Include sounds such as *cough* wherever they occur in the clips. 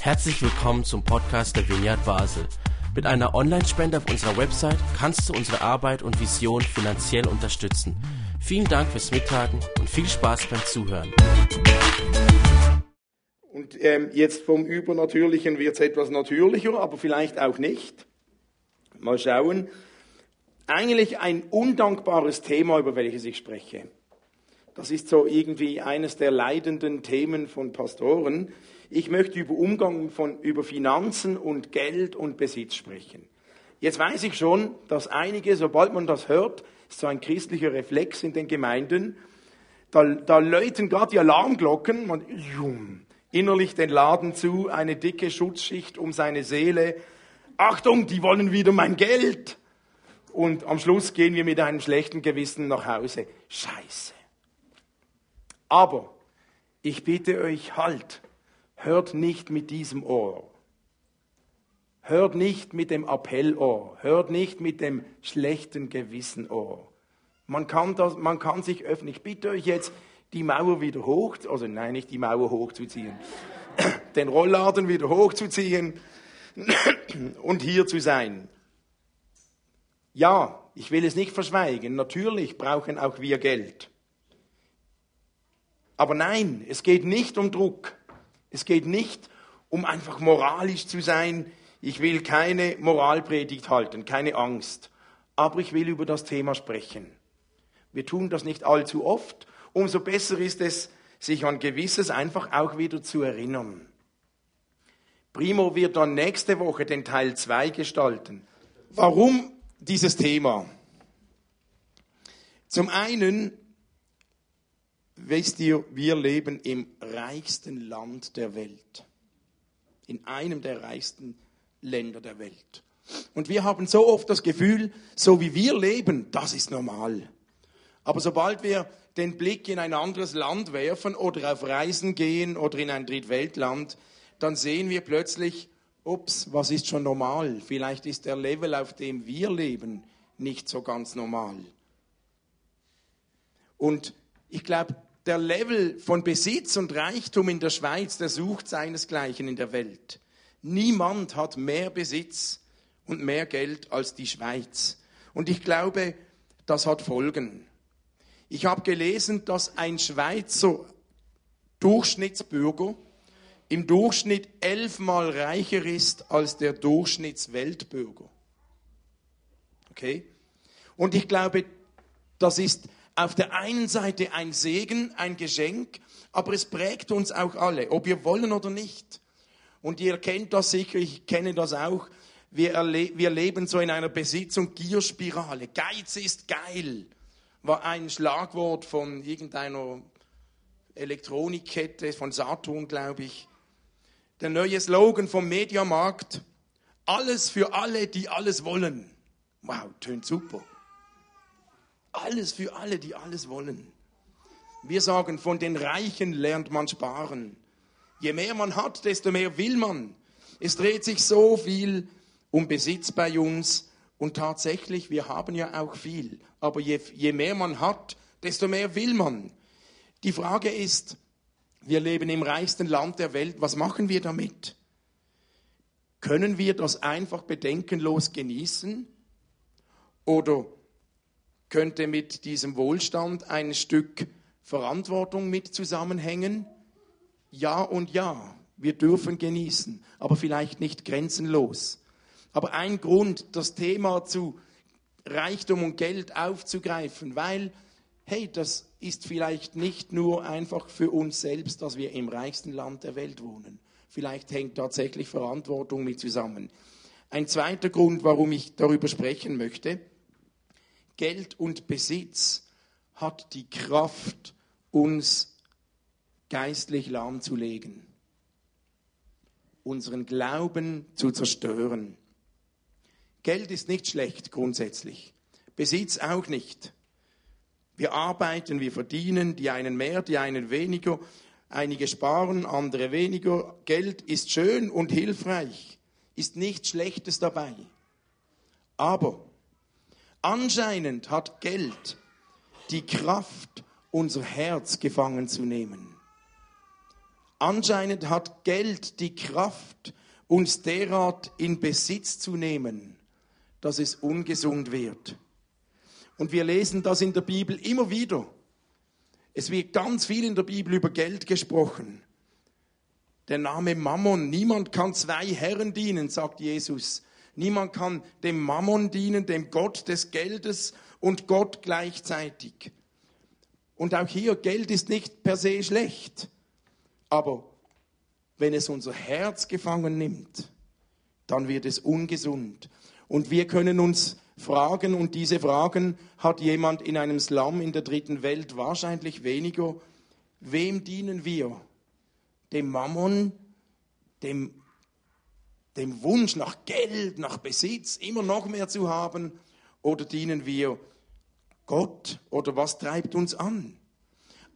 Herzlich willkommen zum Podcast der Vineyard Basel. Mit einer Online-Spende auf unserer Website kannst du unsere Arbeit und Vision finanziell unterstützen. Vielen Dank fürs Mittagen und viel Spaß beim Zuhören. Und ähm, jetzt vom Übernatürlichen wird es etwas natürlicher, aber vielleicht auch nicht. Mal schauen. Eigentlich ein undankbares Thema, über welches ich spreche. Das ist so irgendwie eines der leidenden Themen von Pastoren. Ich möchte über Umgang von, über Finanzen und Geld und Besitz sprechen. Jetzt weiß ich schon, dass einige, sobald man das hört, ist so ein christlicher Reflex in den Gemeinden, da, da läuten gerade die Alarmglocken, man, innerlich den Laden zu, eine dicke Schutzschicht um seine Seele. Achtung, die wollen wieder mein Geld. Und am Schluss gehen wir mit einem schlechten Gewissen nach Hause. Scheiße. Aber ich bitte euch, halt, hört nicht mit diesem Ohr. Hört nicht mit dem Appellohr, hört nicht mit dem schlechten Gewissenohr. Man kann, das, man kann sich öffnen. Ich bitte euch jetzt, die Mauer wieder hoch, also nein, nicht die Mauer hochzuziehen, *coughs* den Rollladen wieder hochzuziehen *coughs* und hier zu sein. Ja, ich will es nicht verschweigen, natürlich brauchen auch wir Geld. Aber nein, es geht nicht um Druck. Es geht nicht um einfach moralisch zu sein. Ich will keine Moralpredigt halten, keine Angst. Aber ich will über das Thema sprechen. Wir tun das nicht allzu oft. Umso besser ist es, sich an gewisses einfach auch wieder zu erinnern. Primo wird dann nächste Woche den Teil 2 gestalten. Warum dieses Thema? Zum einen wisst ihr, wir leben im reichsten Land der Welt. In einem der reichsten Länder der Welt. Und wir haben so oft das Gefühl, so wie wir leben, das ist normal. Aber sobald wir den Blick in ein anderes Land werfen oder auf Reisen gehen oder in ein Drittweltland, dann sehen wir plötzlich, ups, was ist schon normal? Vielleicht ist der Level, auf dem wir leben, nicht so ganz normal. Und ich glaube, der Level von Besitz und Reichtum in der Schweiz, der sucht seinesgleichen in der Welt. Niemand hat mehr Besitz und mehr Geld als die Schweiz. Und ich glaube, das hat Folgen. Ich habe gelesen, dass ein Schweizer Durchschnittsbürger im Durchschnitt elfmal reicher ist als der Durchschnittsweltbürger. Okay? Und ich glaube, das ist auf der einen Seite ein Segen, ein Geschenk, aber es prägt uns auch alle, ob wir wollen oder nicht. Und ihr kennt das sicher, ich kenne das auch. Wir, wir leben so in einer Besitz- und Gierspirale. Geiz ist geil, war ein Schlagwort von irgendeiner Elektronikkette, von Saturn, glaube ich. Der neue Slogan vom Mediamarkt, alles für alle, die alles wollen. Wow, tönt super. Alles für alle, die alles wollen. Wir sagen, von den Reichen lernt man sparen. Je mehr man hat, desto mehr will man. Es dreht sich so viel um Besitz bei uns und tatsächlich, wir haben ja auch viel. Aber je, je mehr man hat, desto mehr will man. Die Frage ist, wir leben im reichsten Land der Welt, was machen wir damit? Können wir das einfach bedenkenlos genießen? Oder könnte mit diesem Wohlstand ein Stück Verantwortung mit zusammenhängen? Ja und ja, wir dürfen genießen, aber vielleicht nicht grenzenlos. Aber ein Grund, das Thema zu Reichtum und Geld aufzugreifen, weil, hey, das ist vielleicht nicht nur einfach für uns selbst, dass wir im reichsten Land der Welt wohnen. Vielleicht hängt tatsächlich Verantwortung mit zusammen. Ein zweiter Grund, warum ich darüber sprechen möchte, Geld und Besitz hat die Kraft, uns geistlich lahmzulegen, unseren Glauben zu zerstören. Geld ist nicht schlecht grundsätzlich, Besitz auch nicht. Wir arbeiten, wir verdienen, die einen mehr, die einen weniger, einige sparen, andere weniger. Geld ist schön und hilfreich, ist nichts Schlechtes dabei. Aber Anscheinend hat Geld die Kraft, unser Herz gefangen zu nehmen. Anscheinend hat Geld die Kraft, uns derart in Besitz zu nehmen, dass es ungesund wird. Und wir lesen das in der Bibel immer wieder. Es wird ganz viel in der Bibel über Geld gesprochen. Der Name Mammon. Niemand kann zwei Herren dienen, sagt Jesus. Niemand kann dem Mammon dienen, dem Gott des Geldes und Gott gleichzeitig. Und auch hier, Geld ist nicht per se schlecht. Aber wenn es unser Herz gefangen nimmt, dann wird es ungesund. Und wir können uns fragen, und diese Fragen hat jemand in einem Slum in der dritten Welt wahrscheinlich weniger. Wem dienen wir? Dem Mammon, dem, dem Wunsch nach Geld, nach Besitz, immer noch mehr zu haben? Oder dienen wir Gott? Oder was treibt uns an?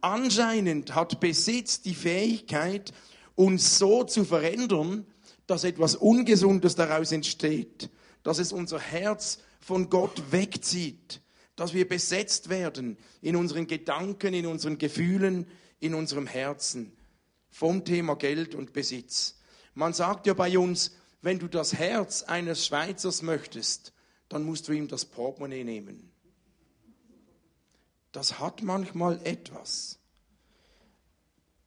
Anscheinend hat Besitz die Fähigkeit, uns so zu verändern, dass etwas Ungesundes daraus entsteht, dass es unser Herz von Gott wegzieht, dass wir besetzt werden in unseren Gedanken, in unseren Gefühlen, in unserem Herzen vom Thema Geld und Besitz. Man sagt ja bei uns, wenn du das Herz eines Schweizers möchtest, dann musst du ihm das Portemonnaie nehmen. Das hat manchmal etwas.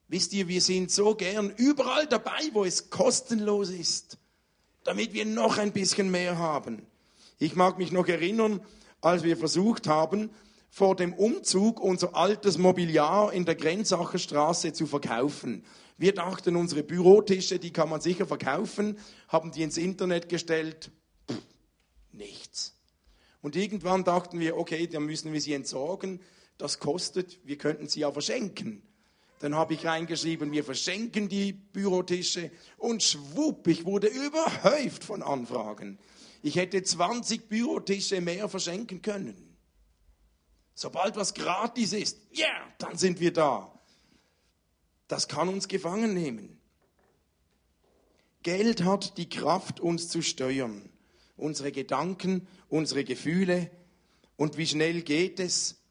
Wisst ihr, wir sind so gern überall dabei, wo es kostenlos ist, damit wir noch ein bisschen mehr haben. Ich mag mich noch erinnern, als wir versucht haben, vor dem Umzug unser altes Mobiliar in der Grenzacher Straße zu verkaufen. Wir dachten, unsere Bürotische, die kann man sicher verkaufen, haben die ins Internet gestellt. Pff, nichts. Und irgendwann dachten wir, okay, dann müssen wir sie entsorgen. Das kostet, wir könnten sie ja verschenken. Dann habe ich reingeschrieben, wir verschenken die Bürotische und schwupp, ich wurde überhäuft von Anfragen. Ich hätte 20 Bürotische mehr verschenken können. Sobald was gratis ist, ja, yeah, dann sind wir da. Das kann uns gefangen nehmen. Geld hat die Kraft, uns zu steuern. Unsere Gedanken, unsere Gefühle. Und wie schnell geht es?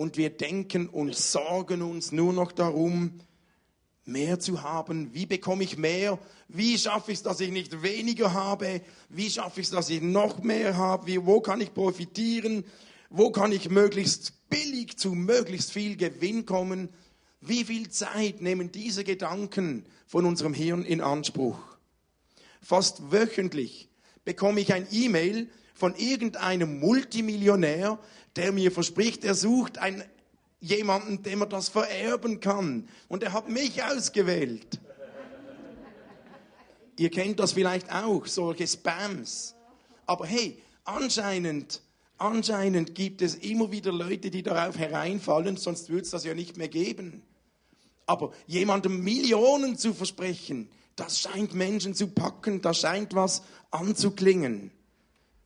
und wir denken und sorgen uns nur noch darum, mehr zu haben. Wie bekomme ich mehr? Wie schaffe ich es, dass ich nicht weniger habe? Wie schaffe ich es, dass ich noch mehr habe? Wie, wo kann ich profitieren? Wo kann ich möglichst billig zu möglichst viel Gewinn kommen? Wie viel Zeit nehmen diese Gedanken von unserem Hirn in Anspruch? Fast wöchentlich bekomme ich ein E-Mail von irgendeinem Multimillionär, der mir verspricht, er sucht einen, jemanden, dem er das vererben kann. Und er hat mich ausgewählt. Ihr kennt das vielleicht auch, solche Spams. Aber hey, anscheinend, anscheinend gibt es immer wieder Leute, die darauf hereinfallen, sonst würde es das ja nicht mehr geben. Aber jemandem Millionen zu versprechen, das scheint Menschen zu packen, da scheint was anzuklingen.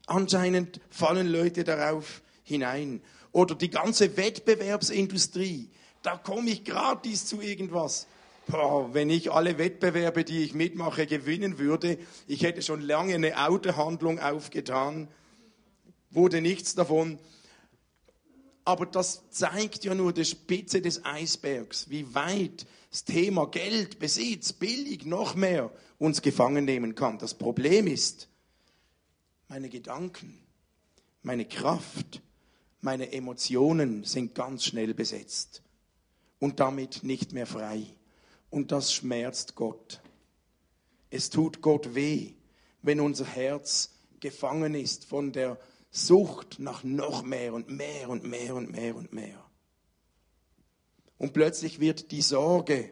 Anscheinend fallen Leute darauf hinein. Oder die ganze Wettbewerbsindustrie. Da komme ich gratis zu irgendwas. Boah, wenn ich alle Wettbewerbe, die ich mitmache, gewinnen würde, ich hätte schon lange eine Autohandlung aufgetan, wurde nichts davon. Aber das zeigt ja nur die Spitze des Eisbergs, wie weit das Thema Geld, Besitz, billig, noch mehr uns gefangen nehmen kann. Das Problem ist, meine Gedanken, meine Kraft, meine Emotionen sind ganz schnell besetzt und damit nicht mehr frei. Und das schmerzt Gott. Es tut Gott weh, wenn unser Herz gefangen ist von der Sucht nach noch mehr und mehr und mehr und mehr und mehr. Und plötzlich wird die Sorge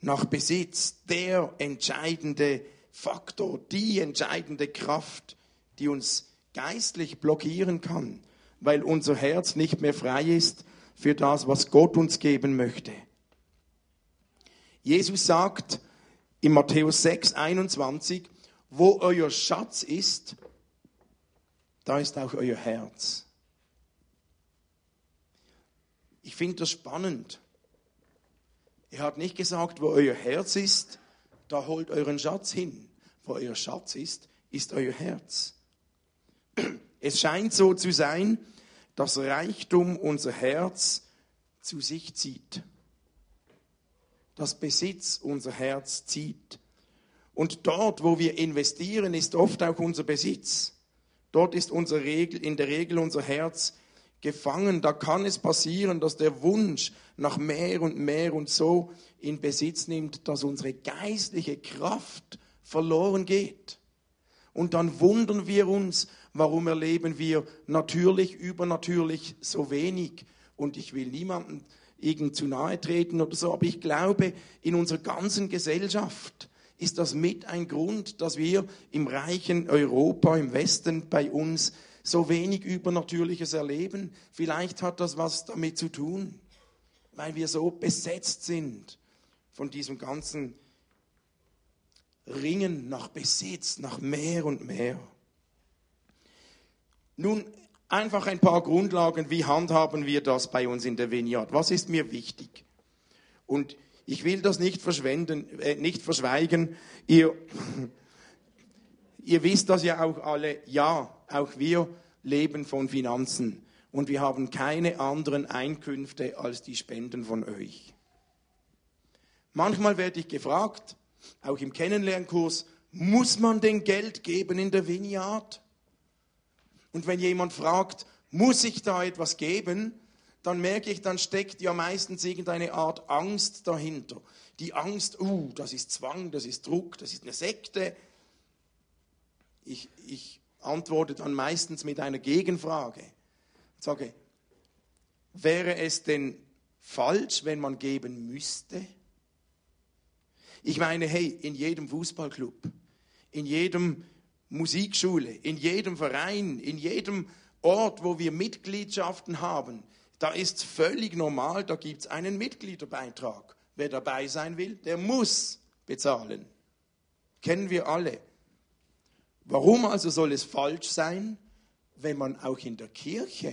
nach Besitz der entscheidende Faktor, die entscheidende Kraft, die uns geistlich blockieren kann weil unser Herz nicht mehr frei ist für das, was Gott uns geben möchte. Jesus sagt in Matthäus 6, 21, wo euer Schatz ist, da ist auch euer Herz. Ich finde das spannend. Er hat nicht gesagt, wo euer Herz ist, da holt euren Schatz hin. Wo euer Schatz ist, ist euer Herz. Es scheint so zu sein, dass Reichtum unser Herz zu sich zieht. dass Besitz unser Herz zieht. Und dort, wo wir investieren, ist oft auch unser Besitz. Dort ist unser Regel, in der Regel unser Herz gefangen. Da kann es passieren, dass der Wunsch nach mehr und mehr und so in Besitz nimmt, dass unsere geistliche Kraft verloren geht. Und dann wundern wir uns, warum erleben wir natürlich, übernatürlich so wenig. Und ich will niemandem irgend zu nahe treten oder so, aber ich glaube, in unserer ganzen Gesellschaft ist das mit ein Grund, dass wir im reichen Europa, im Westen bei uns so wenig Übernatürliches erleben. Vielleicht hat das was damit zu tun, weil wir so besetzt sind von diesem ganzen Ringen nach Besitz, nach mehr und mehr. Nun, einfach ein paar Grundlagen, wie handhaben wir das bei uns in der Vineyard? Was ist mir wichtig? Und ich will das nicht verschwenden, äh, nicht verschweigen. Ihr, ihr wisst das ja auch alle. Ja, auch wir leben von Finanzen und wir haben keine anderen Einkünfte als die Spenden von euch. Manchmal werde ich gefragt, auch im Kennenlernkurs, muss man denn Geld geben in der Vineyard? Und wenn jemand fragt, muss ich da etwas geben, dann merke ich, dann steckt ja meistens irgendeine Art Angst dahinter. Die Angst, uh, das ist Zwang, das ist Druck, das ist eine Sekte. Ich, ich antworte dann meistens mit einer Gegenfrage. Ich sage, wäre es denn falsch, wenn man geben müsste? Ich meine, hey, in jedem Fußballclub, in jedem Musikschule, in jedem Verein, in jedem Ort, wo wir Mitgliedschaften haben, da ist völlig normal, da gibt es einen Mitgliederbeitrag. Wer dabei sein will, der muss bezahlen. Kennen wir alle. Warum also soll es falsch sein, wenn man auch in der Kirche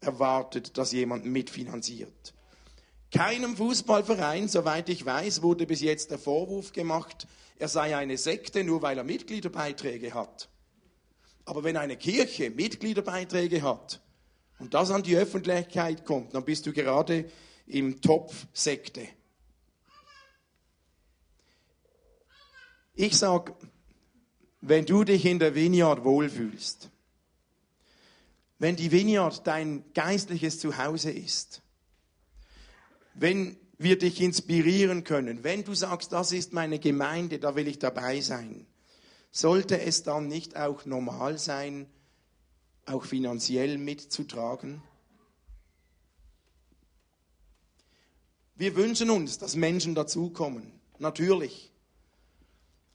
erwartet, dass jemand mitfinanziert? Keinem Fußballverein, soweit ich weiß, wurde bis jetzt der Vorwurf gemacht, er sei eine Sekte, nur weil er Mitgliederbeiträge hat. Aber wenn eine Kirche Mitgliederbeiträge hat und das an die Öffentlichkeit kommt, dann bist du gerade im Topf Sekte. Ich sage, wenn du dich in der Vineyard wohlfühlst, wenn die Vineyard dein geistliches Zuhause ist, wenn wir dich inspirieren können. Wenn du sagst, das ist meine Gemeinde, da will ich dabei sein, sollte es dann nicht auch normal sein, auch finanziell mitzutragen? Wir wünschen uns, dass Menschen dazukommen, natürlich.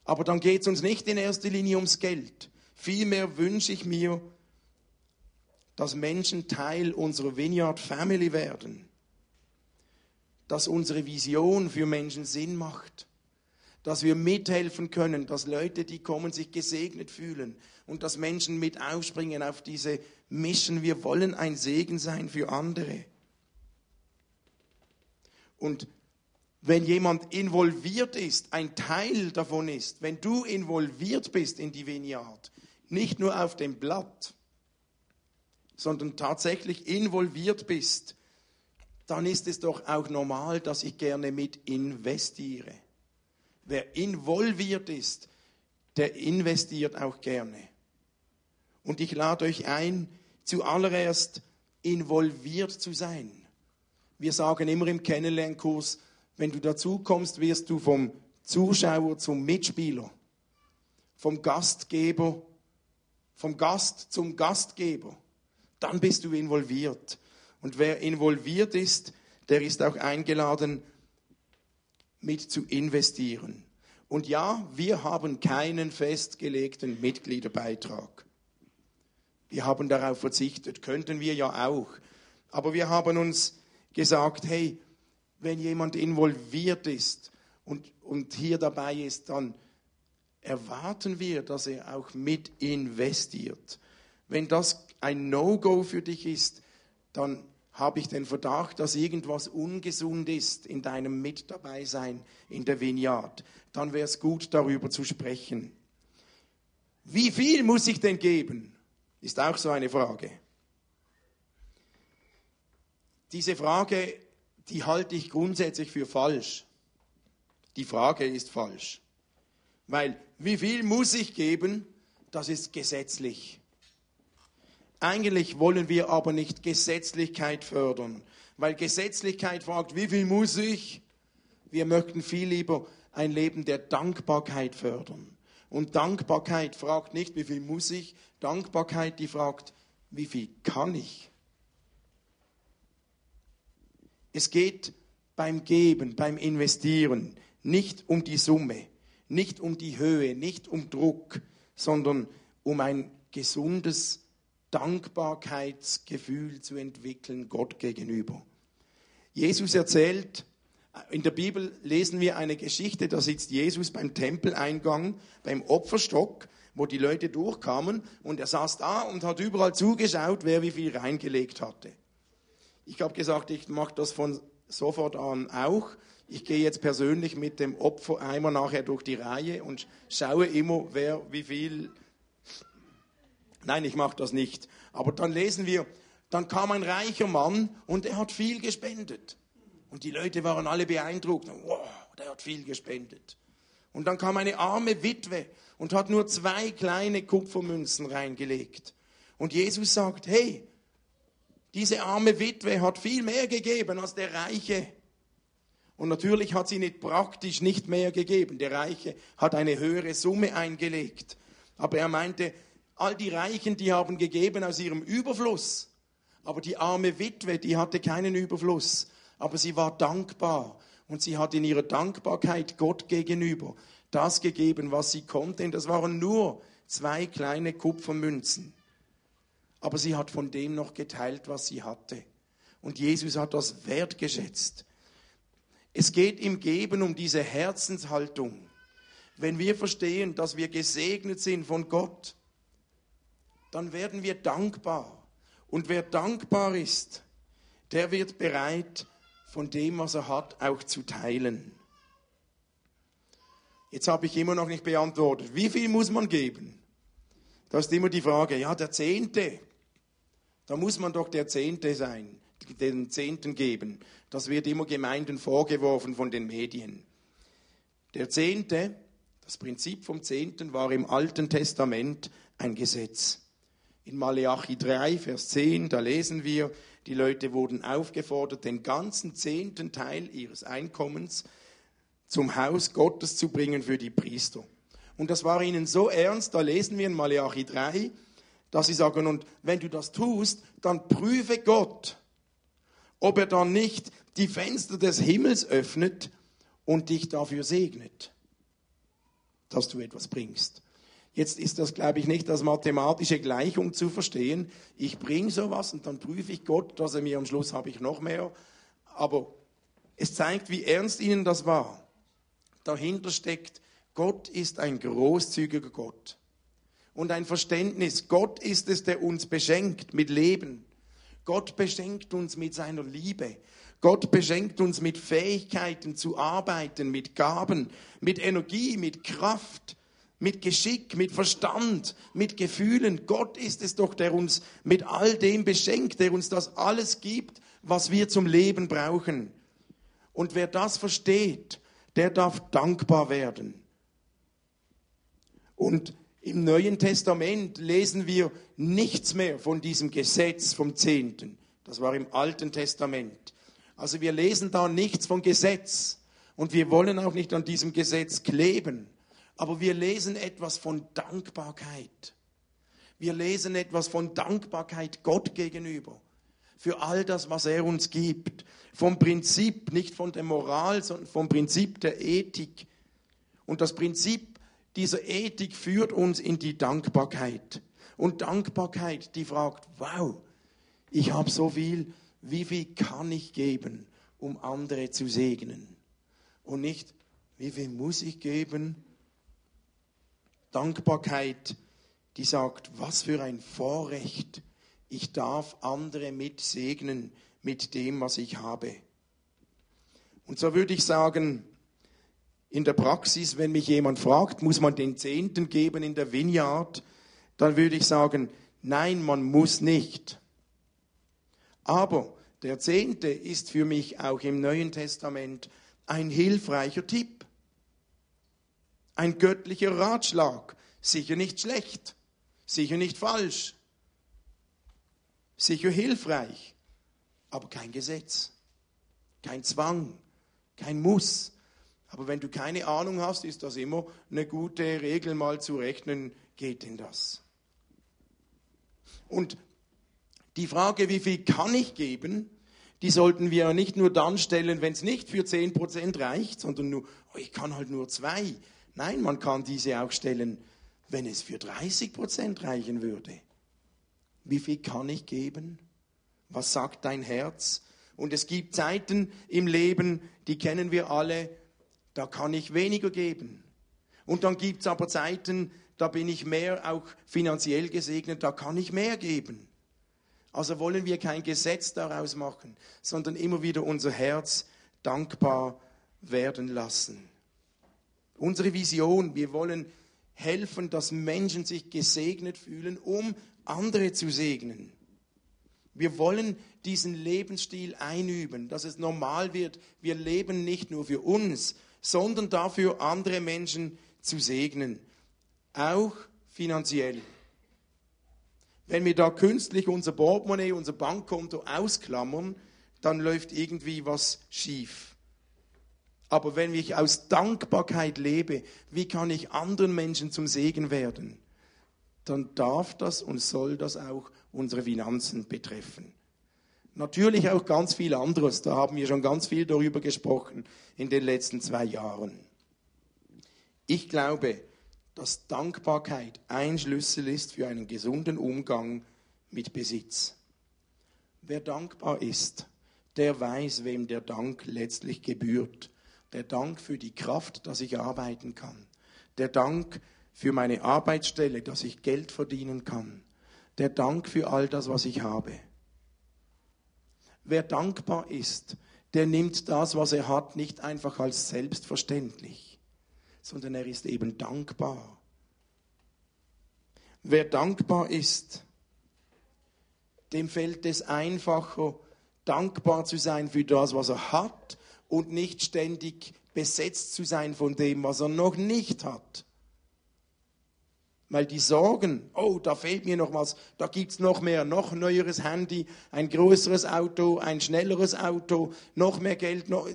Aber dann geht es uns nicht in erster Linie ums Geld. Vielmehr wünsche ich mir, dass Menschen Teil unserer Vineyard Family werden dass unsere Vision für Menschen Sinn macht, dass wir mithelfen können, dass Leute, die kommen, sich gesegnet fühlen und dass Menschen mit aufspringen auf diese Mission. Wir wollen ein Segen sein für andere. Und wenn jemand involviert ist, ein Teil davon ist, wenn du involviert bist in die Vineyard, nicht nur auf dem Blatt, sondern tatsächlich involviert bist, dann ist es doch auch normal, dass ich gerne mit investiere. Wer involviert ist, der investiert auch gerne. Und ich lade euch ein, zuallererst involviert zu sein. Wir sagen immer im Kennenlernkurs, wenn du dazu kommst, wirst du vom Zuschauer zum Mitspieler, vom Gastgeber, vom Gast zum Gastgeber. Dann bist du involviert. Und wer involviert ist, der ist auch eingeladen, mit zu investieren. Und ja, wir haben keinen festgelegten Mitgliederbeitrag. Wir haben darauf verzichtet, könnten wir ja auch. Aber wir haben uns gesagt, hey, wenn jemand involviert ist und, und hier dabei ist, dann erwarten wir, dass er auch mit investiert. Wenn das ein No-Go für dich ist, dann habe ich den Verdacht, dass irgendwas ungesund ist in deinem Mit dabei sein in der Vineyard. Dann wäre es gut, darüber zu sprechen. Wie viel muss ich denn geben? Ist auch so eine Frage. Diese Frage die halte ich grundsätzlich für falsch. Die Frage ist falsch. Weil wie viel muss ich geben, das ist gesetzlich. Eigentlich wollen wir aber nicht Gesetzlichkeit fördern, weil Gesetzlichkeit fragt, wie viel muss ich? Wir möchten viel lieber ein Leben der Dankbarkeit fördern. Und Dankbarkeit fragt nicht, wie viel muss ich? Dankbarkeit, die fragt, wie viel kann ich? Es geht beim Geben, beim Investieren nicht um die Summe, nicht um die Höhe, nicht um Druck, sondern um ein gesundes Dankbarkeitsgefühl zu entwickeln Gott gegenüber. Jesus erzählt, in der Bibel lesen wir eine Geschichte, da sitzt Jesus beim Tempeleingang, beim Opferstock, wo die Leute durchkamen und er saß da und hat überall zugeschaut, wer wie viel reingelegt hatte. Ich habe gesagt, ich mache das von sofort an auch. Ich gehe jetzt persönlich mit dem Opfereimer nachher durch die Reihe und schaue immer, wer wie viel. Nein, ich mache das nicht. Aber dann lesen wir, dann kam ein reicher Mann und er hat viel gespendet. Und die Leute waren alle beeindruckt. Wow, der hat viel gespendet. Und dann kam eine arme Witwe und hat nur zwei kleine Kupfermünzen reingelegt. Und Jesus sagt, hey, diese arme Witwe hat viel mehr gegeben als der Reiche. Und natürlich hat sie nicht praktisch nicht mehr gegeben. Der Reiche hat eine höhere Summe eingelegt. Aber er meinte, all die Reichen, die haben gegeben aus ihrem Überfluss. Aber die arme Witwe, die hatte keinen Überfluss. Aber sie war dankbar. Und sie hat in ihrer Dankbarkeit Gott gegenüber das gegeben, was sie konnte. Und das waren nur zwei kleine Kupfermünzen. Aber sie hat von dem noch geteilt, was sie hatte. Und Jesus hat das wertgeschätzt. Es geht im Geben um diese Herzenshaltung. Wenn wir verstehen, dass wir gesegnet sind von Gott, dann werden wir dankbar. Und wer dankbar ist, der wird bereit, von dem, was er hat, auch zu teilen. Jetzt habe ich immer noch nicht beantwortet. Wie viel muss man geben? Da ist immer die Frage, ja, der Zehnte. Da muss man doch der Zehnte sein, den Zehnten geben. Das wird immer Gemeinden vorgeworfen von den Medien. Der Zehnte, das Prinzip vom Zehnten war im Alten Testament ein Gesetz. In Maleachi 3, Vers 10, da lesen wir, die Leute wurden aufgefordert, den ganzen zehnten Teil ihres Einkommens zum Haus Gottes zu bringen für die Priester. Und das war ihnen so ernst, da lesen wir in Malachi 3, dass sie sagen, und wenn du das tust, dann prüfe Gott, ob er dann nicht die Fenster des Himmels öffnet und dich dafür segnet, dass du etwas bringst. Jetzt ist das, glaube ich, nicht als mathematische Gleichung zu verstehen. Ich bringe sowas und dann prüfe ich Gott, dass er mir am Schluss habe ich noch mehr. Aber es zeigt, wie ernst ihnen das war dahinter steckt, Gott ist ein großzügiger Gott. Und ein Verständnis, Gott ist es, der uns beschenkt mit Leben. Gott beschenkt uns mit seiner Liebe. Gott beschenkt uns mit Fähigkeiten zu arbeiten, mit Gaben, mit Energie, mit Kraft, mit Geschick, mit Verstand, mit Gefühlen. Gott ist es doch, der uns mit all dem beschenkt, der uns das alles gibt, was wir zum Leben brauchen. Und wer das versteht, der darf dankbar werden. Und im Neuen Testament lesen wir nichts mehr von diesem Gesetz vom Zehnten. Das war im Alten Testament. Also wir lesen da nichts von Gesetz. Und wir wollen auch nicht an diesem Gesetz kleben. Aber wir lesen etwas von Dankbarkeit. Wir lesen etwas von Dankbarkeit Gott gegenüber für all das, was er uns gibt. Vom Prinzip, nicht von der Moral, sondern vom Prinzip der Ethik. Und das Prinzip dieser Ethik führt uns in die Dankbarkeit. Und Dankbarkeit, die fragt, wow, ich habe so viel, wie viel kann ich geben, um andere zu segnen? Und nicht, wie viel muss ich geben? Dankbarkeit, die sagt, was für ein Vorrecht ich darf andere mit segnen mit dem, was ich habe. Und so würde ich sagen, in der Praxis, wenn mich jemand fragt, muss man den Zehnten geben in der Vineyard, dann würde ich sagen, nein, man muss nicht. Aber Der Zehnte ist für mich auch im Neuen Testament ein hilfreicher Tipp, ein göttlicher Ratschlag, sicher nicht schlecht, sicher nicht falsch, sicher hilfreich, aber kein Gesetz, kein Zwang, kein Muss. Aber wenn du keine Ahnung hast, ist das immer eine gute Regel, mal zu rechnen, geht denn das? Und die Frage, wie viel kann ich geben, die sollten wir nicht nur dann stellen, wenn es nicht für 10% reicht, sondern nur, oh, ich kann halt nur zwei. Nein, man kann diese auch stellen, wenn es für 30% reichen würde. Wie viel kann ich geben? Was sagt dein Herz? Und es gibt Zeiten im Leben, die kennen wir alle, da kann ich weniger geben. Und dann gibt es aber Zeiten, da bin ich mehr auch finanziell gesegnet, da kann ich mehr geben. Also wollen wir kein Gesetz daraus machen, sondern immer wieder unser Herz dankbar werden lassen. Unsere Vision, wir wollen helfen, dass Menschen sich gesegnet fühlen, um andere zu segnen. Wir wollen diesen Lebensstil einüben, dass es normal wird. Wir leben nicht nur für uns, sondern dafür andere Menschen zu segnen, auch finanziell. Wenn wir da künstlich unser Portemonnaie, unser Bankkonto ausklammern, dann läuft irgendwie was schief. Aber wenn ich aus Dankbarkeit lebe, wie kann ich anderen Menschen zum Segen werden? Dann darf das und soll das auch unsere Finanzen betreffen. Natürlich auch ganz viel anderes. Da haben wir schon ganz viel darüber gesprochen in den letzten zwei Jahren. Ich glaube, dass Dankbarkeit ein Schlüssel ist für einen gesunden Umgang mit Besitz. Wer dankbar ist, der weiß, wem der Dank letztlich gebührt. Der Dank für die Kraft, dass ich arbeiten kann. Der Dank für meine Arbeitsstelle, dass ich Geld verdienen kann. Der Dank für all das, was ich habe. Wer dankbar ist, der nimmt das, was er hat, nicht einfach als selbstverständlich sondern er ist eben dankbar. Wer dankbar ist, dem fällt es einfacher, dankbar zu sein für das, was er hat und nicht ständig besetzt zu sein von dem, was er noch nicht hat. Weil die Sorgen, oh, da fehlt mir noch was, da gibt es noch mehr, noch neueres Handy, ein größeres Auto, ein schnelleres Auto, noch mehr Geld, noch,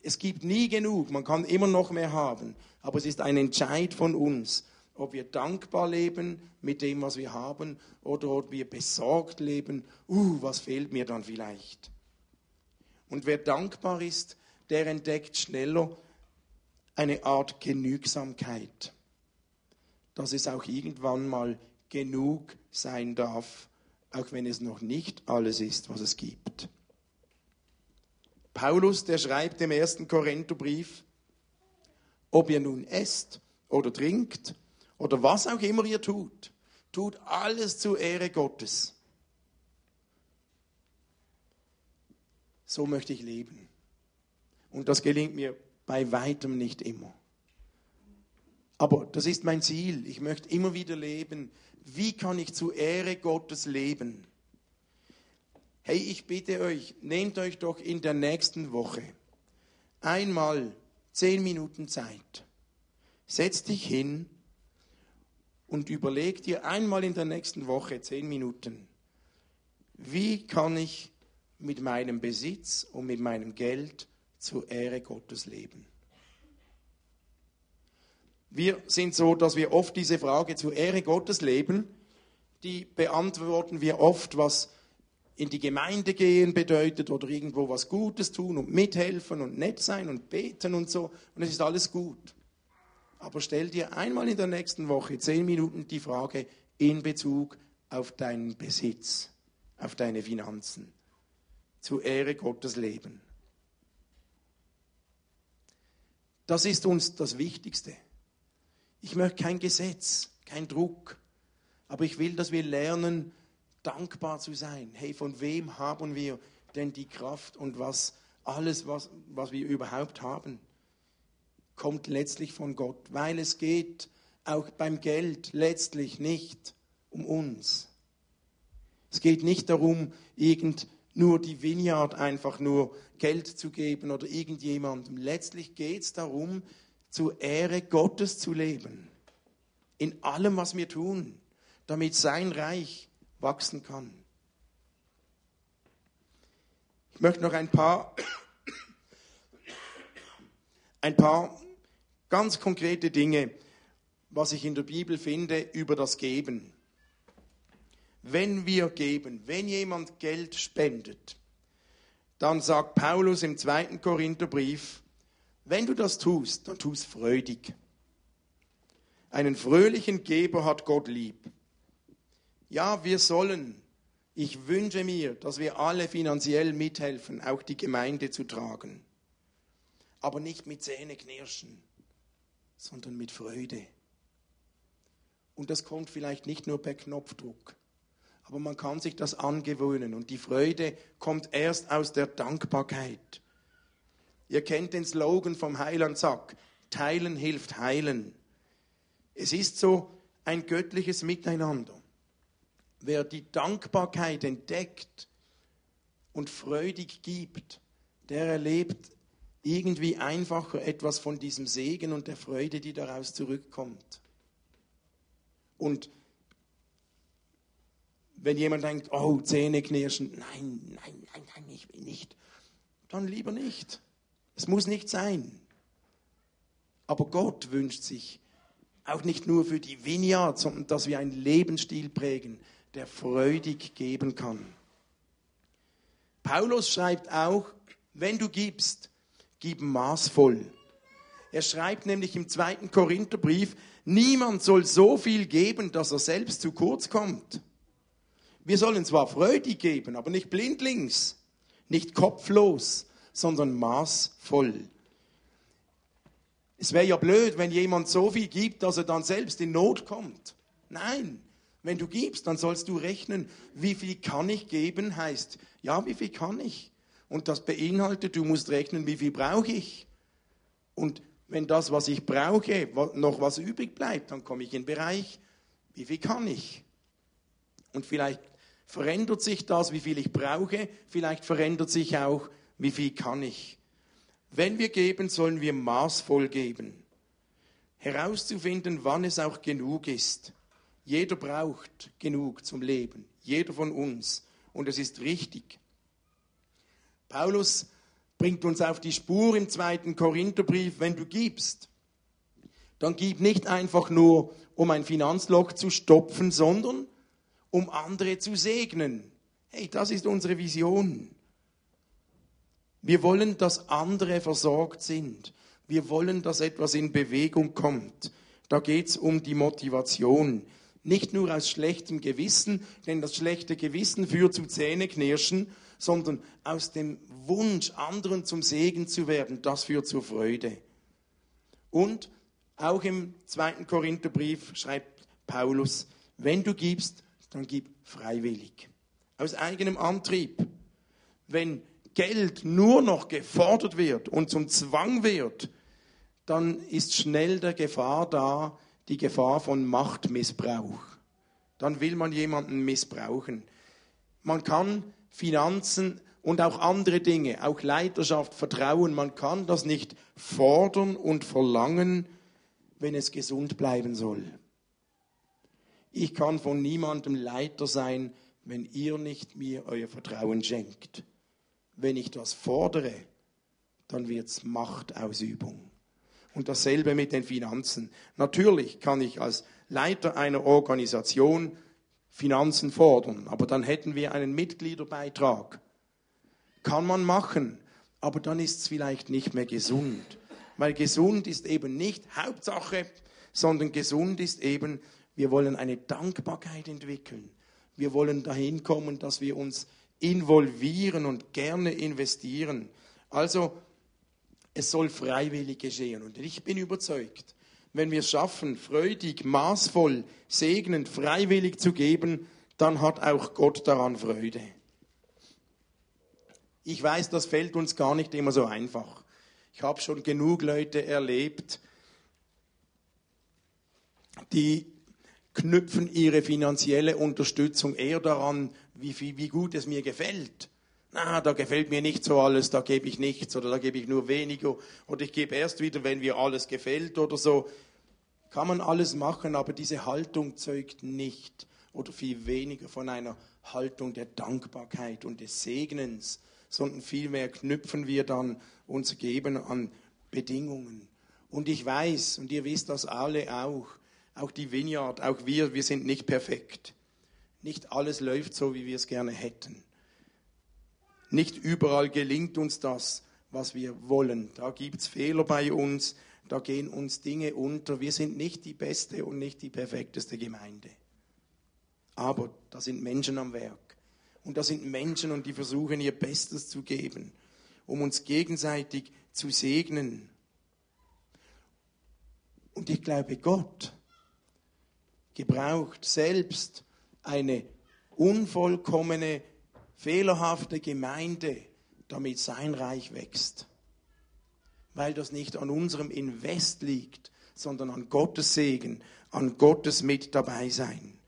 es gibt nie genug, man kann immer noch mehr haben, aber es ist ein Entscheid von uns, ob wir dankbar leben mit dem, was wir haben, oder ob wir besorgt leben, uh, was fehlt mir dann vielleicht. Und wer dankbar ist, der entdeckt schneller eine Art Genügsamkeit, dass es auch irgendwann mal genug sein darf, auch wenn es noch nicht alles ist, was es gibt. Paulus, der schreibt im ersten Korintherbrief, ob ihr nun esst oder trinkt oder was auch immer ihr tut, tut alles zur Ehre Gottes. So möchte ich leben. Und das gelingt mir bei weitem nicht immer. Aber das ist mein Ziel. Ich möchte immer wieder leben. Wie kann ich zur Ehre Gottes leben? Hey, ich bitte euch, nehmt euch doch in der nächsten Woche einmal zehn Minuten Zeit. Setz dich hin und überleg dir einmal in der nächsten Woche zehn Minuten, wie kann ich mit meinem Besitz und mit meinem Geld zur Ehre Gottes leben. Wir sind so, dass wir oft diese Frage zur Ehre Gottes leben, die beantworten wir oft, was in die Gemeinde gehen bedeutet oder irgendwo was Gutes tun und mithelfen und nett sein und beten und so. Und es ist alles gut. Aber stell dir einmal in der nächsten Woche zehn Minuten die Frage in Bezug auf deinen Besitz, auf deine Finanzen, zur Ehre Gottes Leben. Das ist uns das Wichtigste. Ich möchte kein Gesetz, kein Druck, aber ich will, dass wir lernen, dankbar zu sein. Hey, von wem haben wir denn die Kraft und was alles, was, was wir überhaupt haben, kommt letztlich von Gott, weil es geht auch beim Geld letztlich nicht um uns. Es geht nicht darum, irgendeine nur die Vineyard einfach nur Geld zu geben oder irgendjemandem. Letztlich geht es darum, zur Ehre Gottes zu leben. In allem, was wir tun, damit sein Reich wachsen kann. Ich möchte noch ein paar, ein paar ganz konkrete Dinge, was ich in der Bibel finde, über das Geben. Wenn wir geben, wenn jemand Geld spendet, dann sagt Paulus im zweiten Korintherbrief, wenn du das tust, dann tust freudig. Einen fröhlichen Geber hat Gott lieb. Ja, wir sollen ich wünsche mir, dass wir alle finanziell mithelfen, auch die Gemeinde zu tragen. Aber nicht mit Zähneknirschen, sondern mit Freude. Und das kommt vielleicht nicht nur per Knopfdruck, aber man kann sich das angewöhnen. Und die Freude kommt erst aus der Dankbarkeit. Ihr kennt den Slogan vom Heiland Sack, Teilen hilft heilen. Es ist so ein göttliches Miteinander. Wer die Dankbarkeit entdeckt und freudig gibt, der erlebt irgendwie einfacher etwas von diesem Segen und der Freude, die daraus zurückkommt. Und wenn jemand denkt, oh, Zähne knirschen, nein, nein, nein, nein, ich will nicht, dann lieber nicht. Es muss nicht sein. Aber Gott wünscht sich auch nicht nur für die Vineyard, sondern dass wir einen Lebensstil prägen, der freudig geben kann. Paulus schreibt auch, wenn du gibst, gib maßvoll. Er schreibt nämlich im zweiten Korintherbrief, niemand soll so viel geben, dass er selbst zu kurz kommt. Wir sollen zwar freudig geben, aber nicht blindlings, nicht kopflos, sondern maßvoll. Es wäre ja blöd, wenn jemand so viel gibt, dass er dann selbst in Not kommt. Nein, wenn du gibst, dann sollst du rechnen, wie viel kann ich geben, heißt, ja, wie viel kann ich? Und das beinhaltet, du musst rechnen, wie viel brauche ich? Und wenn das, was ich brauche, noch was übrig bleibt, dann komme ich in den Bereich, wie viel kann ich? Und vielleicht verändert sich das, wie viel ich brauche, vielleicht verändert sich auch, wie viel kann ich. Wenn wir geben, sollen wir maßvoll geben. Herauszufinden, wann es auch genug ist. Jeder braucht genug zum Leben, jeder von uns. Und es ist richtig. Paulus bringt uns auf die Spur im zweiten Korintherbrief, wenn du gibst, dann gib nicht einfach nur, um ein Finanzloch zu stopfen, sondern um andere zu segnen. Hey, das ist unsere Vision. Wir wollen, dass andere versorgt sind. Wir wollen, dass etwas in Bewegung kommt. Da geht es um die Motivation. Nicht nur aus schlechtem Gewissen, denn das schlechte Gewissen führt zu Zähneknirschen, sondern aus dem Wunsch, anderen zum Segen zu werden, das führt zur Freude. Und auch im zweiten Korintherbrief schreibt Paulus, wenn du gibst, dann gib freiwillig. Aus eigenem Antrieb. Wenn Geld nur noch gefordert wird und zum Zwang wird, dann ist schnell der Gefahr da, die Gefahr von Machtmissbrauch. Dann will man jemanden missbrauchen. Man kann Finanzen und auch andere Dinge, auch Leiterschaft, Vertrauen, man kann das nicht fordern und verlangen, wenn es gesund bleiben soll. Ich kann von niemandem Leiter sein, wenn ihr nicht mir euer Vertrauen schenkt. Wenn ich das fordere, dann wird es Machtausübung. Und dasselbe mit den Finanzen. Natürlich kann ich als Leiter einer Organisation Finanzen fordern, aber dann hätten wir einen Mitgliederbeitrag. Kann man machen, aber dann ist es vielleicht nicht mehr gesund. Weil gesund ist eben nicht Hauptsache, sondern gesund ist eben, wir wollen eine Dankbarkeit entwickeln. Wir wollen dahin kommen, dass wir uns involvieren und gerne investieren. Also es soll freiwillig geschehen. Und ich bin überzeugt, wenn wir es schaffen, freudig, maßvoll, segnend, freiwillig zu geben, dann hat auch Gott daran Freude. Ich weiß, das fällt uns gar nicht immer so einfach. Ich habe schon genug Leute erlebt, die knüpfen ihre finanzielle Unterstützung eher daran, wie, viel, wie gut es mir gefällt. na, da gefällt mir nicht so alles, da gebe ich nichts oder da gebe ich nur weniger oder ich gebe erst wieder, wenn mir alles gefällt oder so. Kann man alles machen, aber diese Haltung zeugt nicht oder viel weniger von einer Haltung der Dankbarkeit und des Segnens, sondern vielmehr knüpfen wir dann unser Geben an Bedingungen. Und ich weiß, und ihr wisst das alle auch, auch die Vineyard, auch wir, wir sind nicht perfekt. Nicht alles läuft so, wie wir es gerne hätten. Nicht überall gelingt uns das, was wir wollen. Da gibt es Fehler bei uns, da gehen uns Dinge unter. Wir sind nicht die beste und nicht die perfekteste Gemeinde. Aber da sind Menschen am Werk. Und da sind Menschen und die versuchen ihr Bestes zu geben, um uns gegenseitig zu segnen. Und ich glaube, Gott gebraucht selbst eine unvollkommene, fehlerhafte Gemeinde, damit sein Reich wächst. Weil das nicht an unserem Invest liegt, sondern an Gottes Segen, an Gottes mit dabei sein.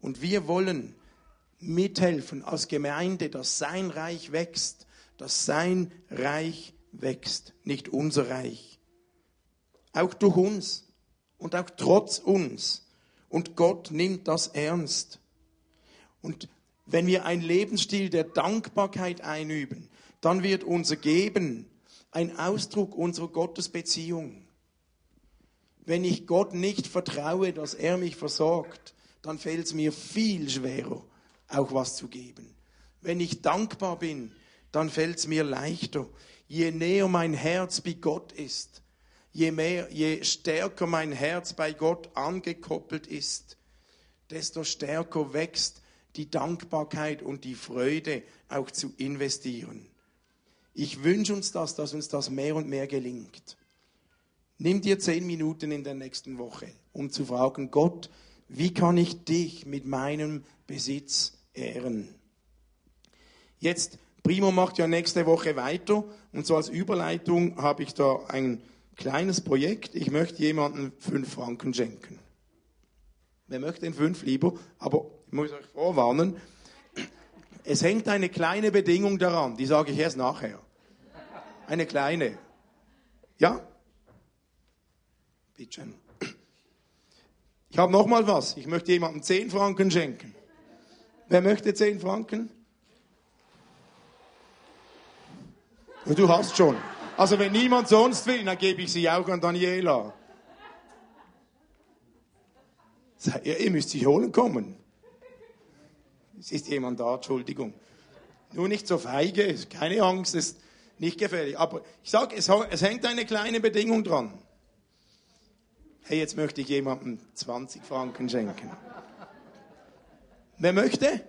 Und wir wollen mithelfen als Gemeinde, dass sein Reich wächst, dass sein Reich wächst, nicht unser Reich. Auch durch uns und auch trotz uns. Und Gott nimmt das ernst. Und wenn wir einen Lebensstil der Dankbarkeit einüben, dann wird unser Geben ein Ausdruck unserer Gottesbeziehung. Wenn ich Gott nicht vertraue, dass er mich versorgt, dann fällt es mir viel schwerer, auch was zu geben. Wenn ich dankbar bin, dann fällt es mir leichter. Je näher mein Herz bei Gott ist, je mehr, je stärker mein Herz bei Gott angekoppelt ist, desto stärker wächst die Dankbarkeit und die Freude auch zu investieren. Ich wünsche uns das, dass uns das mehr und mehr gelingt. Nimm dir zehn Minuten in der nächsten Woche, um zu fragen, Gott, wie kann ich dich mit meinem Besitz ehren? Jetzt, Primo macht ja nächste Woche weiter und so als Überleitung habe ich da ein kleines Projekt. Ich möchte jemandem fünf Franken schenken. Wer möchte den fünf lieber? Aber ich muss euch vorwarnen, es hängt eine kleine Bedingung daran, die sage ich erst nachher. Eine kleine. Ja? Bitte schön. Ich habe noch mal was. Ich möchte jemandem 10 Franken schenken. Wer möchte 10 Franken? Du hast schon. Also wenn niemand sonst will, dann gebe ich sie auch an Daniela. Ihr müsst sich holen kommen. Es ist jemand da, Entschuldigung. Nur nicht so feige, keine Angst, ist nicht gefährlich. Aber ich sage, es, es hängt eine kleine Bedingung dran. Hey, jetzt möchte ich jemandem 20 Franken schenken. Wer möchte?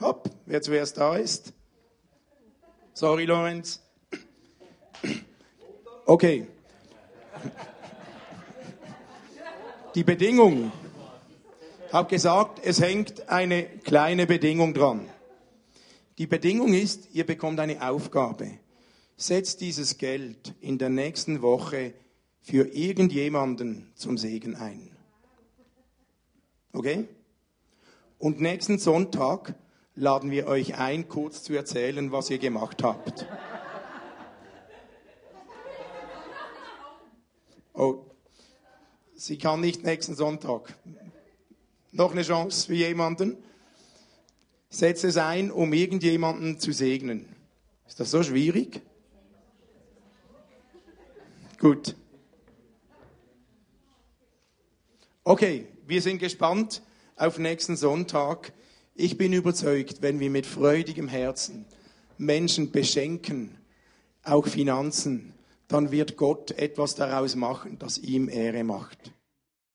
Hopp, wer zuerst da ist. Sorry, Lorenz. Okay. Die Bedingung. Ich habe gesagt, es hängt eine kleine Bedingung dran. Die Bedingung ist, ihr bekommt eine Aufgabe. Setzt dieses Geld in der nächsten Woche für irgendjemanden zum Segen ein. Okay? Und nächsten Sonntag laden wir euch ein, kurz zu erzählen, was ihr gemacht habt. Oh, sie kann nicht nächsten Sonntag. Noch eine Chance für jemanden? Setze es ein, um irgendjemanden zu segnen. Ist das so schwierig? Gut. Okay, wir sind gespannt auf nächsten Sonntag. Ich bin überzeugt, wenn wir mit freudigem Herzen Menschen beschenken, auch Finanzen, dann wird Gott etwas daraus machen, das ihm Ehre macht.